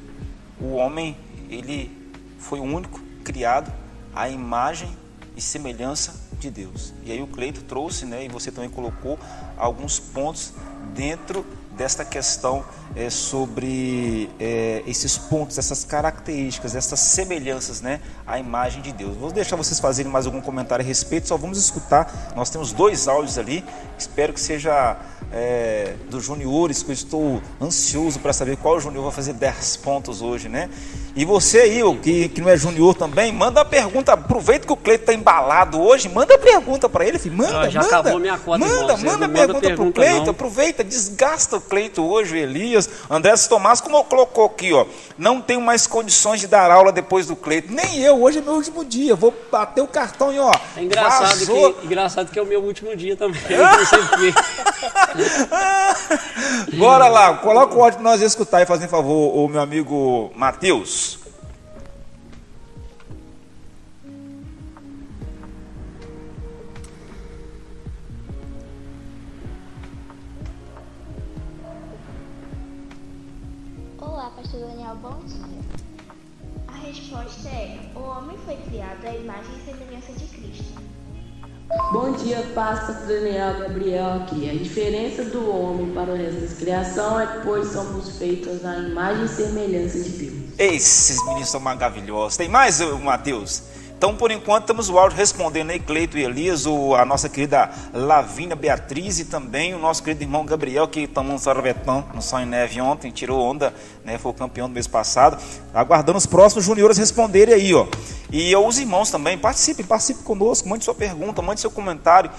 o homem ele foi o único criado à imagem e semelhança de Deus. E aí o Cleito trouxe, né, e você também colocou alguns pontos dentro desta questão é, sobre é, esses pontos, essas características, essas semelhanças, né, à imagem de Deus. Vou deixar vocês fazerem mais algum comentário a respeito. Só vamos escutar. Nós temos dois áudios ali. Espero que seja é, dos juniores, que eu estou ansioso para saber qual junior vai fazer 10 pontos hoje, né? E você aí, o que, que não é junior também, manda uma pergunta. Aproveita que o Cleito está embalado hoje, manda pergunta para ele, filho. Manda, já manda. acabou minha cota, manda, irmão. Manda mandam pergunta pro pergunta, Cleito. não. Aproveita, desgasta o Cleito hoje, o Elias. André Tomás, como colocou aqui, ó. Não tenho mais condições de dar aula depois do Cleito. Nem eu, hoje é meu último dia. Vou bater o cartão e ó. É engraçado vazou. que, engraçado que é o meu último dia também. Eu. Bora lá, coloca o áudio para nós escutar e fazer um favor, o meu amigo Matheus. Bom dia, pastor Daniel Gabriel aqui. A diferença do homem para o resto da criação é pois somos feitos à imagem e semelhança de Deus. Esses meninos são maravilhosos. Tem mais, ô, Matheus? Então, por enquanto, temos o áudio respondendo aí, Cleito e Elias, o, a nossa querida Lavínia Beatriz e também o nosso querido irmão Gabriel, que tomou um sorvetão no Sonho Neve ontem, tirou onda, né, foi o campeão do mês passado. Aguardando os próximos juniores responderem aí, ó. E os irmãos também, participem, participem conosco, mande sua pergunta, mande seu comentário.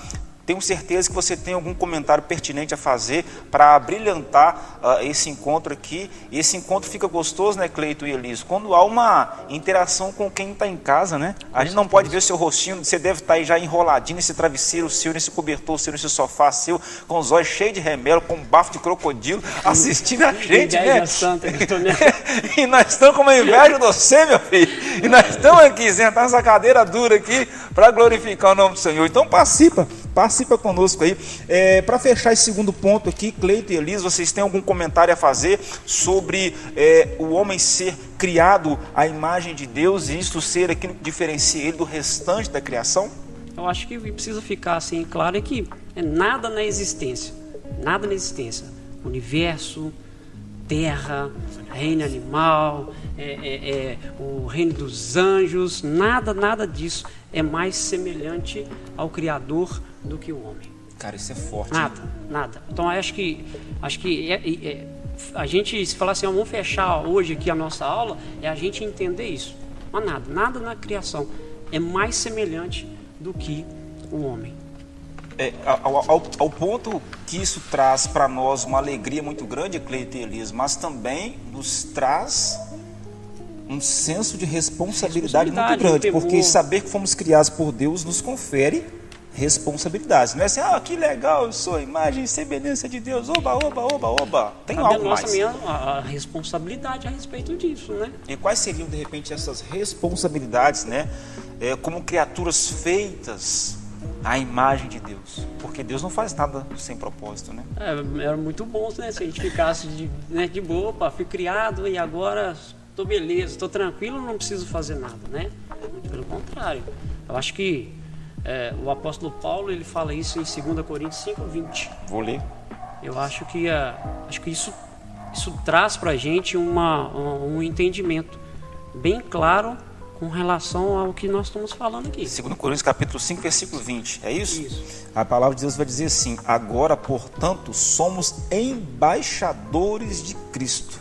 Tenho certeza que você tem algum comentário pertinente a fazer para brilhantar uh, esse encontro aqui. E esse encontro fica gostoso, né, Cleito e Eliso? Quando há uma interação com quem está em casa, né? A gente não pode ver o seu rostinho, você deve estar tá aí já enroladinho nesse travesseiro seu, nesse cobertor seu, nesse sofá seu, com os olhos cheios de remelo, com um bafo de crocodilo, assistindo a gente, né? Santa, e nós estamos com uma inveja do você, meu filho. E nós estamos aqui, sentados nessa cadeira dura aqui, para glorificar o nome do Senhor. Então participa, participa conosco aí. É, Para fechar esse segundo ponto aqui, Cleito e Elisa, vocês têm algum comentário a fazer sobre é, o homem ser criado à imagem de Deus e isso ser aquilo que diferencia ele do restante da criação? Eu acho que precisa ficar assim claro é que é nada na existência, nada na existência, universo, terra, reino animal, é, é, é, o reino dos anjos, nada, nada disso é mais semelhante ao Criador do que o homem. Cara, isso é forte. Nada, nada. Então acho que acho que é, é, é, a gente se falar assim, vamos fechar hoje aqui a nossa aula, é a gente entender isso. Mas nada, nada na criação é mais semelhante do que o homem. É, ao, ao, ao, ponto que isso traz para nós uma alegria muito grande, Cleiton e Elias, mas também nos traz um senso de responsabilidade, responsabilidade muito grande, porque saber que fomos criados por Deus nos confere responsabilidades. Não é assim, ah, que legal, eu sou a imagem e semelhança de Deus, oba, oba, oba, oba. Tem Cabe algo nossa mais. Minha, a responsabilidade a respeito disso, né? E quais seriam, de repente, essas responsabilidades, né? É, como criaturas feitas à imagem de Deus. Porque Deus não faz nada sem propósito, né? É, era muito bom né, se a gente ficasse de, né, de boa, opa, fui criado e agora estou beleza, estou tranquilo, não preciso fazer nada, né? Pelo contrário. Eu acho que é, o apóstolo Paulo ele fala isso em 2 Coríntios 5, 20. Vou ler. Eu acho que, uh, acho que isso, isso traz para a gente uma, um, um entendimento bem claro com relação ao que nós estamos falando aqui. 2 Coríntios capítulo 5, versículo 20. É isso? Isso. A palavra de Deus vai dizer assim: Agora, portanto, somos embaixadores de Cristo.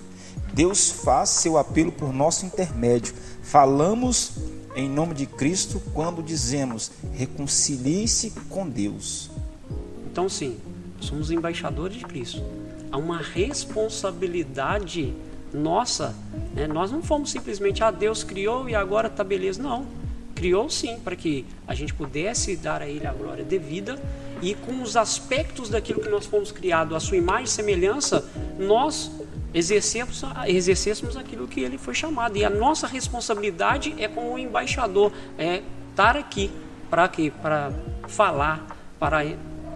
Deus faz seu apelo por nosso intermédio. Falamos em nome de Cristo quando dizemos reconcilie-se com Deus. Então, sim, somos embaixadores de Cristo. Há uma responsabilidade nossa. Né? Nós não fomos simplesmente, ah, Deus criou e agora está beleza. Não. Criou sim, para que a gente pudesse dar a Ele a glória devida e com os aspectos daquilo que nós fomos criados, a sua imagem e semelhança, nós exercemos, exercêssemos aquilo que ele foi chamado. E a nossa responsabilidade é como embaixador, é estar aqui para quê? Para falar, para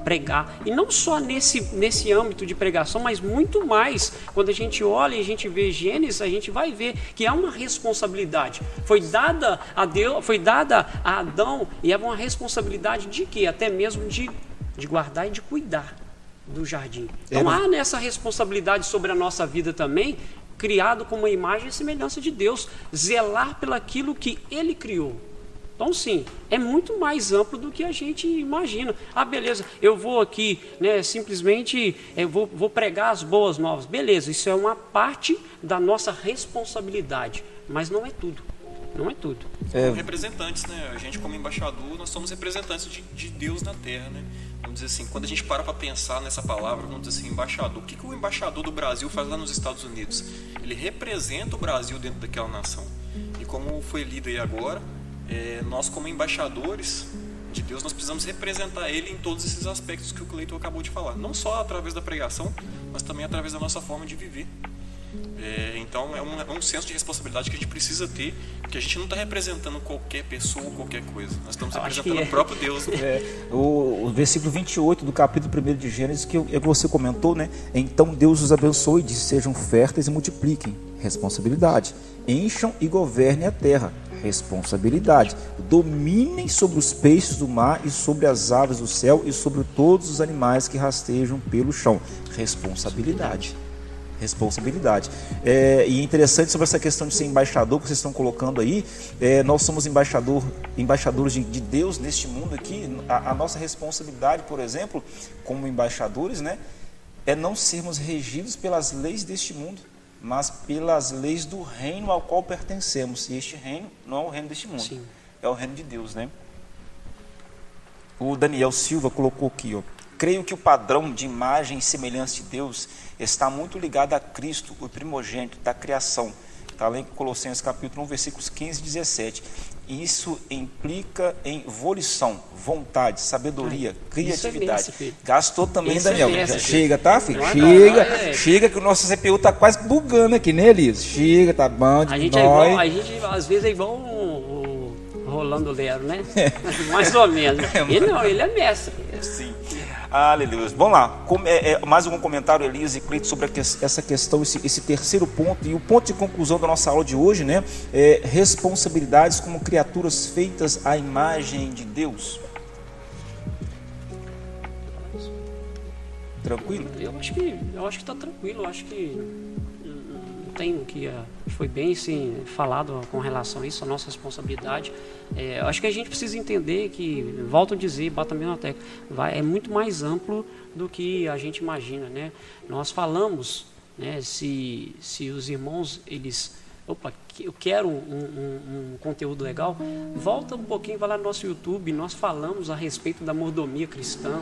pregar. E não só nesse, nesse âmbito de pregação, mas muito mais. Quando a gente olha e a gente vê Gênesis, a gente vai ver que há uma responsabilidade. Foi dada a Deus, foi dada a Adão e é uma responsabilidade de quê? Até mesmo de, de guardar e de cuidar do jardim. Então há nessa responsabilidade sobre a nossa vida também, criado com uma imagem e semelhança de Deus, zelar pelaquilo que Ele criou. Então, sim, é muito mais amplo do que a gente imagina. Ah, beleza, eu vou aqui, né, simplesmente eu vou, vou pregar as boas novas. Beleza, isso é uma parte da nossa responsabilidade, mas não é tudo. Não é tudo. É... Representantes, né? A gente, como embaixador, nós somos representantes de, de Deus na terra, né? vamos dizer assim, quando a gente para para pensar nessa palavra, vamos dizer assim, embaixador, o que, que o embaixador do Brasil faz lá nos Estados Unidos? Ele representa o Brasil dentro daquela nação. E como foi lido aí agora, é, nós como embaixadores de Deus, nós precisamos representar Ele em todos esses aspectos que o Cleiton acabou de falar. Não só através da pregação, mas também através da nossa forma de viver. É, então é um, é um, senso de responsabilidade que a gente precisa ter, que a gente não está representando qualquer pessoa ou qualquer coisa. Nós estamos representando é. o próprio Deus. Né? O, o, versículo 28 do capítulo 1 de Gênesis, que, é que você comentou, né? Então Deus os abençoe e disse: sejam férteis e multipliquem. Responsabilidade. Encham e governem a terra. Responsabilidade. Dominem sobre os peixes do mar e sobre as aves do céu e sobre todos os animais que rastejam pelo chão. Responsabilidade responsabilidade. É, e interessante sobre essa questão de ser embaixador que vocês estão colocando aí, é, nós somos embaixador, embaixadores de, de Deus neste mundo aqui. A, a, nossa responsabilidade, por exemplo, como embaixadores, né, é não sermos regidos pelas leis deste mundo, mas pelas leis do reino ao qual pertencemos. E este reino não é o reino deste mundo, Sim. é o reino de Deus, né? O Daniel Silva colocou aqui, ó. Creio que o padrão de imagem e semelhança de Deus está muito ligado a Cristo, o primogênito da criação. Está lá em Colossenses capítulo 1, versículos 15 e 17. Isso implica em volição, vontade, sabedoria, Isso é criatividade. filho. Gastou também, Isso é Daniel. filho. chega, tá, filho? Não é Chega, não, é. chega que o nosso CPU tá quase bugando aqui, né, Elias? Chega, tá bom, A gente, é diminui. igual, a gente às vezes é igual o, o Rolando Lero, né? Mais ou menos. Ele não, ele é mestre. Sim. Aleluia. Vamos lá. É, é, mais algum comentário, Elias e Cleito, sobre essa questão, esse, terceiro ponto. E o ponto de conclusão da nossa aula de hoje, né? É responsabilidades como criaturas feitas à imagem de Deus. Tranquilo? Eu acho que eu acho que está tranquilo. Eu acho que tem o que ah, foi bem sim falado com relação a isso, a nossa responsabilidade. É, acho que a gente precisa entender que, volto a dizer, também na tecla, vai, é muito mais amplo do que a gente imagina, né? Nós falamos, né? Se se os irmãos eles Opa, eu quero um, um- um conteúdo legal. Volta um pouquinho, vai lá no nosso YouTube. Nós falamos a respeito da mordomia cristã.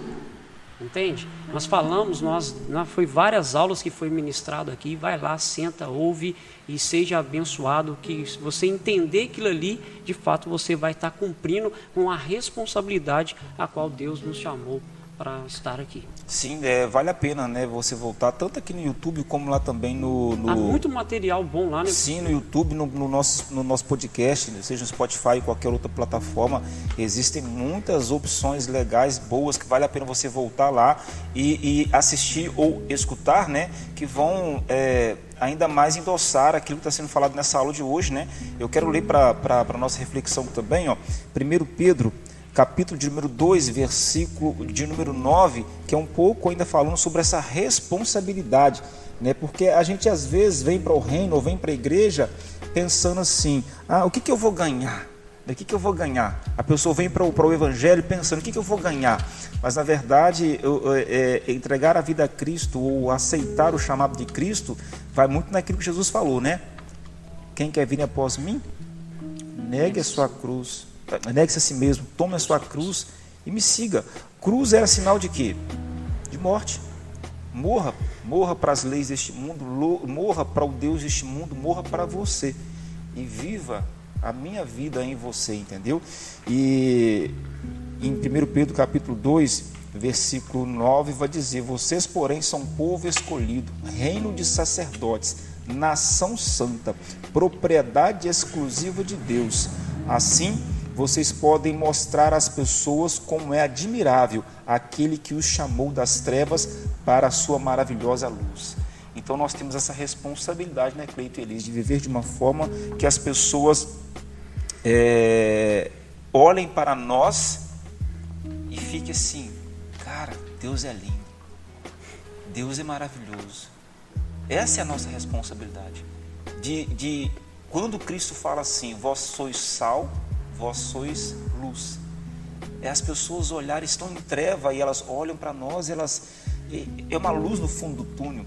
Entende? Nós falamos, nós, nós- foi várias aulas que foi ministrado aqui. Vai lá, senta, ouve e seja abençoado. Que se você entender aquilo ali, de fato você vai estar cumprindo com a responsabilidade a qual Deus nos chamou para estar aqui. Sim, é, vale a pena, né? Você voltar tanto aqui no YouTube como lá também no. no... Há muito material bom lá, né? Sim, no YouTube, no, no nosso, no nosso podcast, seja no Spotify ou qualquer outra plataforma, existem muitas opções legais, boas, que vale a pena você voltar lá e, e assistir ou escutar, né? Que vão é, ainda mais endossar aquilo que está sendo falado nessa aula de hoje, né? Eu quero ler para a nossa reflexão também, ó. 1 Pedro capítulo de número 2, versículo de número 9, que é um pouco ainda falando sobre essa responsabilidade, né? Porque a gente às vezes vem para o reino ou vem para a igreja pensando assim: ah, o que, que eu vou ganhar? O que, que eu vou ganhar? A pessoa vem para o, para o evangelho pensando: o que, que eu vou ganhar? Mas na verdade, eu, é, entregar a vida a Cristo ou aceitar o chamado de Cristo vai muito naquilo que Jesus falou, né? Quem quer vir após mim, negue a sua cruz, negue-se a si mesmo, tome a sua cruz e me siga. Cruz era sinal de quê? De morte. Morra, morra para as leis deste mundo, morra para o Deus deste mundo, morra para você e viva a minha vida em você, entendeu? E em 1 Pedro capítulo 2, versículo 9 vai dizer: "Vocês, porém, são povo escolhido, reino de sacerdotes, nação santa, propriedade exclusiva de Deus. Assim, vocês podem mostrar às pessoas como é admirável aquele que os chamou das trevas para a sua maravilhosa luz. Então nós temos essa responsabilidade, né, Cleito e Elis, de viver de uma forma que as pessoas é, olhem para nós e fiquem assim, cara, Deus é lindo, Deus é maravilhoso. Essa é a nossa responsabilidade. De, de quando Cristo fala assim, vós sois sal, vós sois luz. É as pessoas olharem, estão em treva e elas olham para nós, elas é uma luz no fundo do túnel.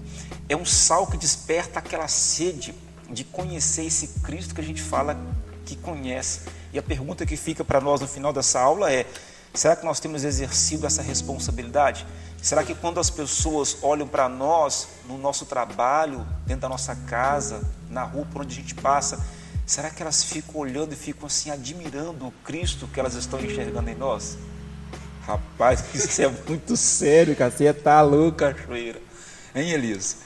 É um sal que desperta aquela sede de conhecer esse Cristo que a gente fala que conhece. E a pergunta que fica para nós no final dessa aula é: será que nós temos exercido essa responsabilidade? Será que quando as pessoas olham para nós no nosso trabalho, dentro da nossa casa, na rua por onde a gente passa, será que elas ficam olhando e ficam assim admirando o Cristo que elas estão enxergando em nós? Rapaz, isso é muito sério, cara. Você tá louco, cachoeira. Hein, Elias?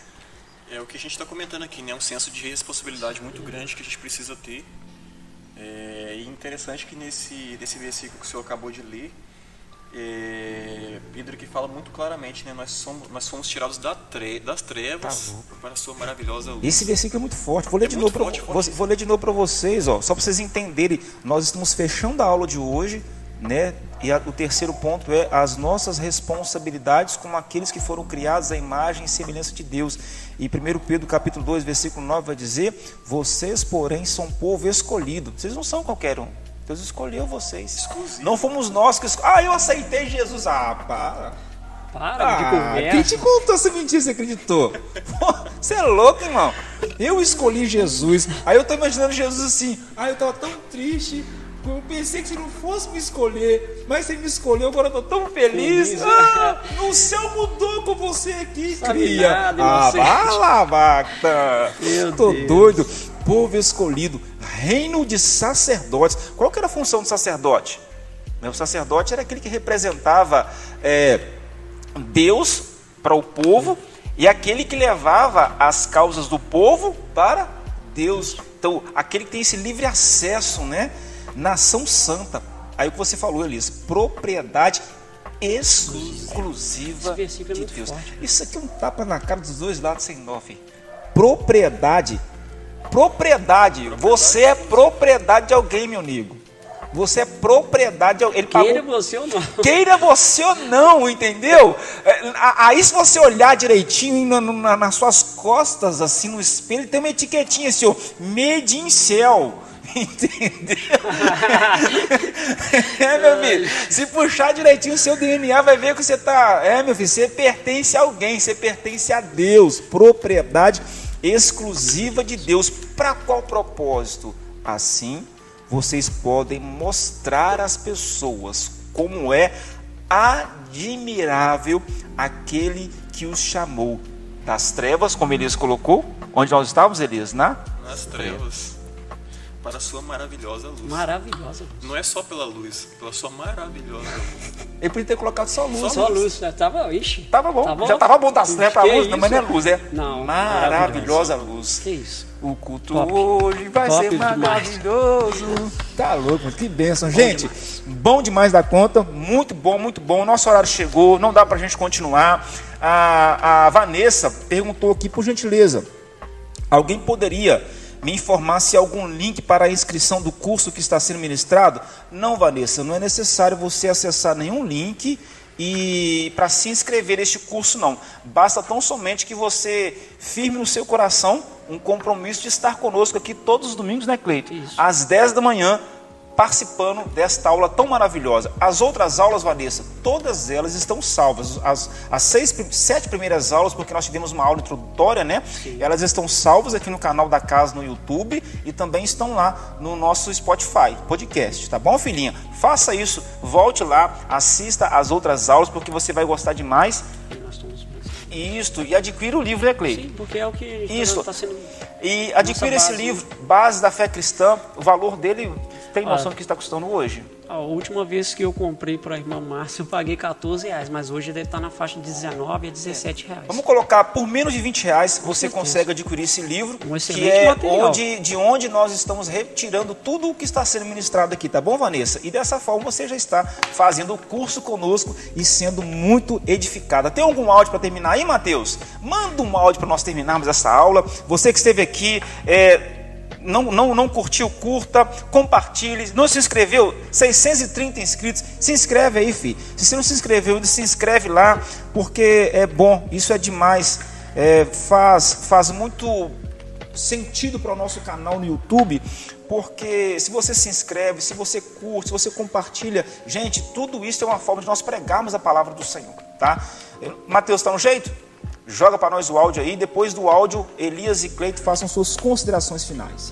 É o que a gente está comentando aqui, né? Um senso de responsabilidade muito grande que a gente precisa ter. É, interessante que nesse, nesse versículo que o senhor acabou de ler, é, Pedro que fala muito claramente, né? Nós somos, nós fomos tirados da tre, das trevas para a sua maravilhosa luz. Esse versículo é muito forte. Vou ler, É de, novo forte, pra, forte. vou, vou ler de novo para vocês, ó, só para vocês entenderem. Nós estamos fechando a aula de hoje, né? E a- o terceiro ponto é as nossas responsabilidades como aqueles que foram criados à imagem e semelhança de Deus. E 1 Pedro capítulo 2, versículo 9 vai dizer: "Vocês, porém, são povo escolhido". Vocês não são qualquer um. Deus escolheu vocês. Não fomos nós que esco... Ah, eu aceitei Jesus. Ah, para. Para de Ah, conversa. quem te contou essa mentira? Você acreditou? Você é louco, irmão. Eu escolhi Jesus. Aí eu tô imaginando Jesus assim. Ah, eu tava tão triste. Eu pensei que você não fosse me escolher, mas você me escolheu, agora eu tô tão feliz. Feliz, Ah, o céu mudou com você aqui, Sabe cria. nada, ah, vai lá, vaca. Meu tô Deus. doido. Povo escolhido, reino de sacerdotes. Qual que era a função do sacerdote? O sacerdote era aquele que representava é, Deus para o povo e aquele que levava as causas do povo para Deus. Então, aquele que tem esse livre acesso, né? Nação santa. Aí o que você falou, Elias, propriedade exclusiva é de Deus. forte, né? Isso aqui é um tapa na cara dos dois lados sem nó, filho. Propriedade. Propriedade. Você é propriedade de alguém, meu amigo. Você é propriedade de alguém. Ele pagou Queira você ou não. Queira você ou não, entendeu? É, Aí se você olhar direitinho na- na- nas suas costas, assim, no espelho, tem uma etiquetinha assim, ó, Made in Cell. Entendeu? é, meu filho. Se puxar direitinho o seu DNA, vai ver que você tá. É, meu filho, você pertence a alguém, você pertence a Deus. Propriedade exclusiva de Deus. Para qual propósito? Assim, vocês podem mostrar às pessoas como é admirável aquele que os chamou das trevas, como Elias colocou. Onde nós estávamos, Elias? Na? Nas trevas. Para a sua maravilhosa luz. Maravilhosa. Não é só pela luz, pela sua maravilhosa luz. Ele podia ter colocado só luz. Só luz, né? Tava, ixi. Tava bom, Tá bom? já tava bom, tá certo a Que luz, não, mas não é isso? luz, é Não, maravilhosa luz. Que isso? O culto Top. hoje vai Top ser demais. maravilhoso. Tá louco, que bênção. gente, bom demais da conta, muito bom, muito bom. Nosso horário chegou, não dá pra gente continuar. A, a Vanessa perguntou aqui, por gentileza, alguém poderia me informar se há algum link para a inscrição do curso que está sendo ministrado? Não, Vanessa, não é necessário você acessar nenhum link e para se inscrever neste curso não. Basta tão somente que você firme no seu coração um compromisso de estar conosco aqui todos os domingos, né, Cleito? Isso. Às 10 da manhã, participando desta aula tão maravilhosa. As outras aulas, Vanessa, todas elas estão salvas. As, as seis, sete primeiras aulas, porque nós tivemos uma aula introdutória, né? Elas estão salvas aqui no canal da casa no YouTube e também estão lá no nosso Spotify, podcast, tá bom, filhinha? Faça isso, volte lá, assista as outras aulas, porque você vai gostar demais. Isto, e adquira o livro, né, Clay? Sim, porque é o que está sendo. E adquira esse livro, Base da Fé Cristã. O valor dele, tem noção Ah. do que está custando hoje? A última vez que eu comprei para a irmã Márcia, eu paguei 14 reais, mas hoje deve estar na faixa de 19 a 17 reais. Vamos colocar por menos de 20 reais, você consegue adquirir esse livro, Um que é material. onde, de onde nós estamos retirando tudo o que está sendo ministrado aqui, tá bom, Vanessa? E dessa forma você já está fazendo o curso conosco e sendo muito edificada. Tem algum áudio para terminar aí, Mateus? Manda um áudio para nós terminarmos essa aula. Você que esteve aqui, é, não, não, não curtiu, curta, compartilhe. Não se inscreveu? 630 inscritos. Se inscreve aí, filho. Se você não se inscreveu, se inscreve lá, porque é bom, isso é demais. É, faz, faz muito sentido para o nosso canal no YouTube, porque se você se inscreve, se você curte, se você compartilha, gente, tudo isso é uma forma de nós pregarmos a palavra do Senhor, tá? Mateus, tá no jeito? Joga para nós o áudio aí, depois do áudio, Elias e Cleito façam suas considerações finais.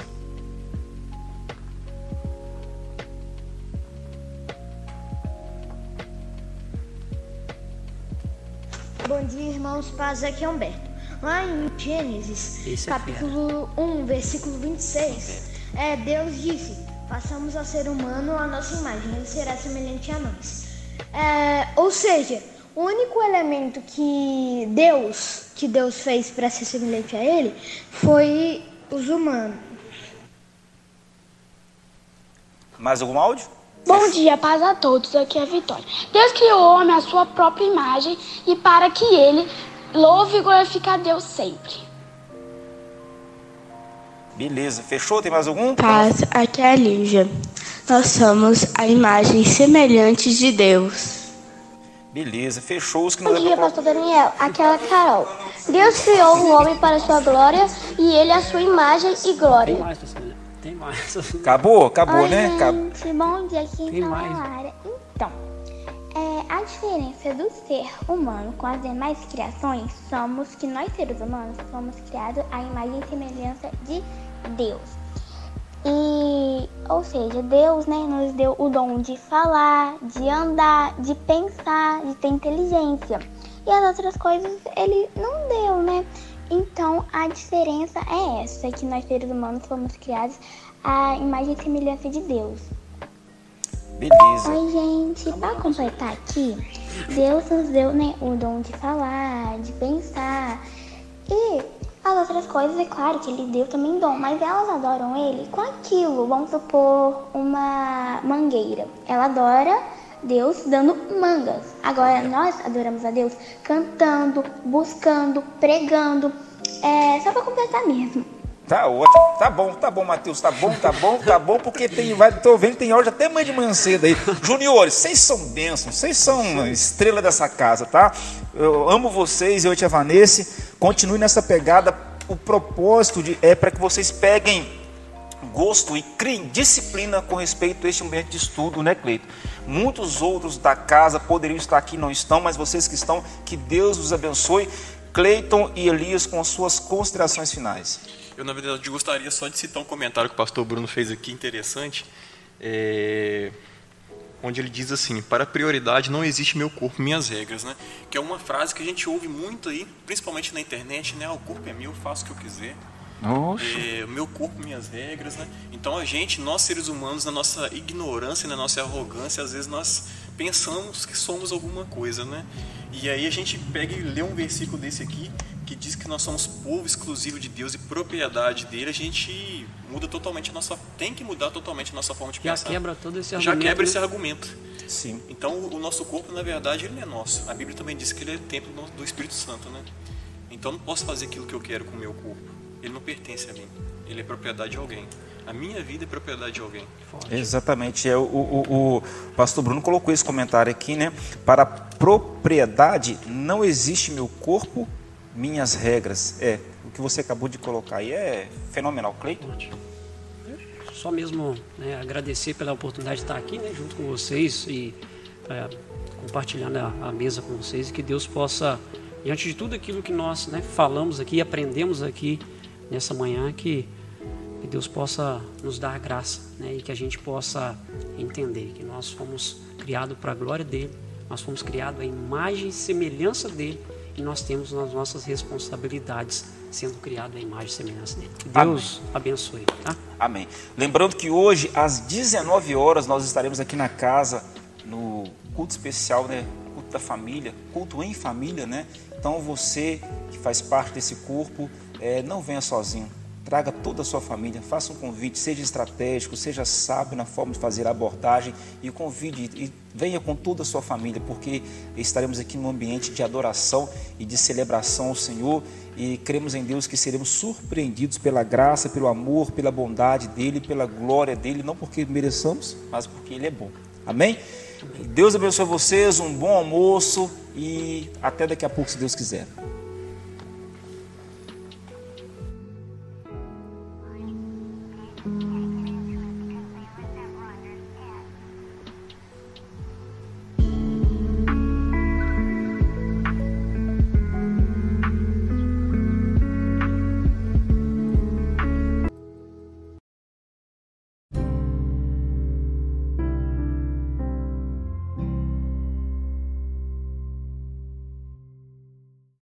Bom dia, irmãos. Paz, aqui é Humberto. Lá em Gênesis, Esse é capítulo 1, versículo 26, é, Deus disse: Façamos ao ser humano a nossa imagem, ele será semelhante a nós. É, ou seja, o único elemento que Deus, que Deus fez para ser semelhante a ele, foi os humanos. Mais algum áudio? Bom dia, paz a todos. Aqui é a Vitória. Deus criou o homem à sua própria imagem e para que ele louve e glorifique a Deus sempre. Beleza, fechou? Tem mais algum? Paz, aqui é a Lígia. Nós somos a imagem semelhante de Deus. Beleza, fechou os que Bom não dia, é pra... pastor Daniel. Aqui é Carol. Deus criou o homem para a sua glória e ele a sua imagem e glória. Tem mais, pastor Daniel. Tem mais. Acabou? Acabou, Oi, né? gente. Acabou. Bom dia, aqui Tem fala mais. Lara. Então, é, a diferença do ser humano com as demais criações somos que nós seres humanos somos criados à imagem e semelhança de Deus. E, ou seja, Deus né, nos deu o dom de falar, de andar, de pensar, de ter inteligência. E as outras coisas ele não deu, né? Então a diferença é essa, que nós seres humanos fomos criados à imagem e semelhança de Deus. Beleza. Oi, gente. Para completar aqui, Deus nos deu né, o dom de falar, de pensar. E as outras coisas, é claro que ele deu também dom, mas elas adoram ele com aquilo. Vamos supor uma mangueira. Ela adora Deus dando mangas. Agora nós adoramos a Deus cantando, buscando, pregando. É só para completar mesmo. Tá ótimo, tá bom, tá bom, Matheus, tá bom, tá bom, tá bom, porque tem, vai, tô vendo tem hora até amanhã de manhã cedo aí. Juniores, vocês são bênçãos, vocês são estrela dessa casa, tá? Eu amo vocês, eu e a Vanessa, continue nessa pegada. O propósito de, é para que vocês peguem gosto e criem disciplina com respeito a este ambiente de estudo, né, Cleito? Muitos outros da casa poderiam estar aqui, não estão, mas vocês que estão, que Deus os abençoe. Cleiton e Elias com as suas considerações finais. Eu, na verdade, gostaria só de citar um comentário que o pastor Bruno fez aqui, interessante, é, onde ele diz assim: Para prioridade não existe meu corpo, minhas regras. Né? Que é uma frase que a gente ouve muito aí, principalmente na internet: né? O corpo é meu, faço o que eu quiser. É, meu corpo, minhas regras, né? Então a gente, nós seres humanos, na nossa ignorância, na nossa arrogância, às vezes nós pensamos que somos alguma coisa, né? E aí a gente pega e lê um versículo desse aqui que diz que nós somos povo exclusivo de Deus e propriedade dele, a gente muda totalmente a nossa, tem que mudar totalmente a nossa forma de Já pensar. quebra todo esse Já argumento. quebra esse né? argumento. Sim. Então o nosso corpo, na verdade, ele não é nosso. A Bíblia também diz que ele é templo do- Espírito Santo, né? Então eu não posso fazer aquilo que eu quero com o meu corpo. Ele não pertence a mim. Ele é propriedade de alguém. A minha vida é propriedade de alguém. Exatamente. É, o, o, o pastor Bruno colocou esse comentário aqui, né? Para propriedade não existe meu corpo, minhas regras. É, que você acabou de colocar aí é fenomenal. Cleiton? Só mesmo né, agradecer pela oportunidade de estar aqui né, junto com vocês e é, compartilhando a, a mesa com vocês e que Deus possa, diante de tudo aquilo que nós né, falamos aqui, aprendemos aqui nessa manhã, que, que Deus possa nos dar graça né, e que a gente possa entender que nós fomos criados para a glória dele, nós fomos criados à imagem e semelhança dele e nós temos as nossas responsabilidades sendo criados à imagem e semelhança dele. Que Deus abençoe, tá? Amém. Lembrando que hoje, às 19 horas, nós estaremos aqui na casa, no culto especial, né? Culto da família, culto em família, né? Então você que faz parte desse corpo, eh, não venha sozinho. Traga toda a sua família, faça um convite, seja estratégico, seja sábio na forma de fazer a abordagem e convide e venha com toda a sua família, porque estaremos aqui num ambiente de adoração e de celebração ao Senhor e cremos em Deus que seremos surpreendidos pela graça, pelo amor, pela bondade dele, pela glória dele, não porque mereçamos, mas porque ele é bom. Amém? Deus abençoe vocês, um bom almoço e até daqui a pouco, se Deus quiser.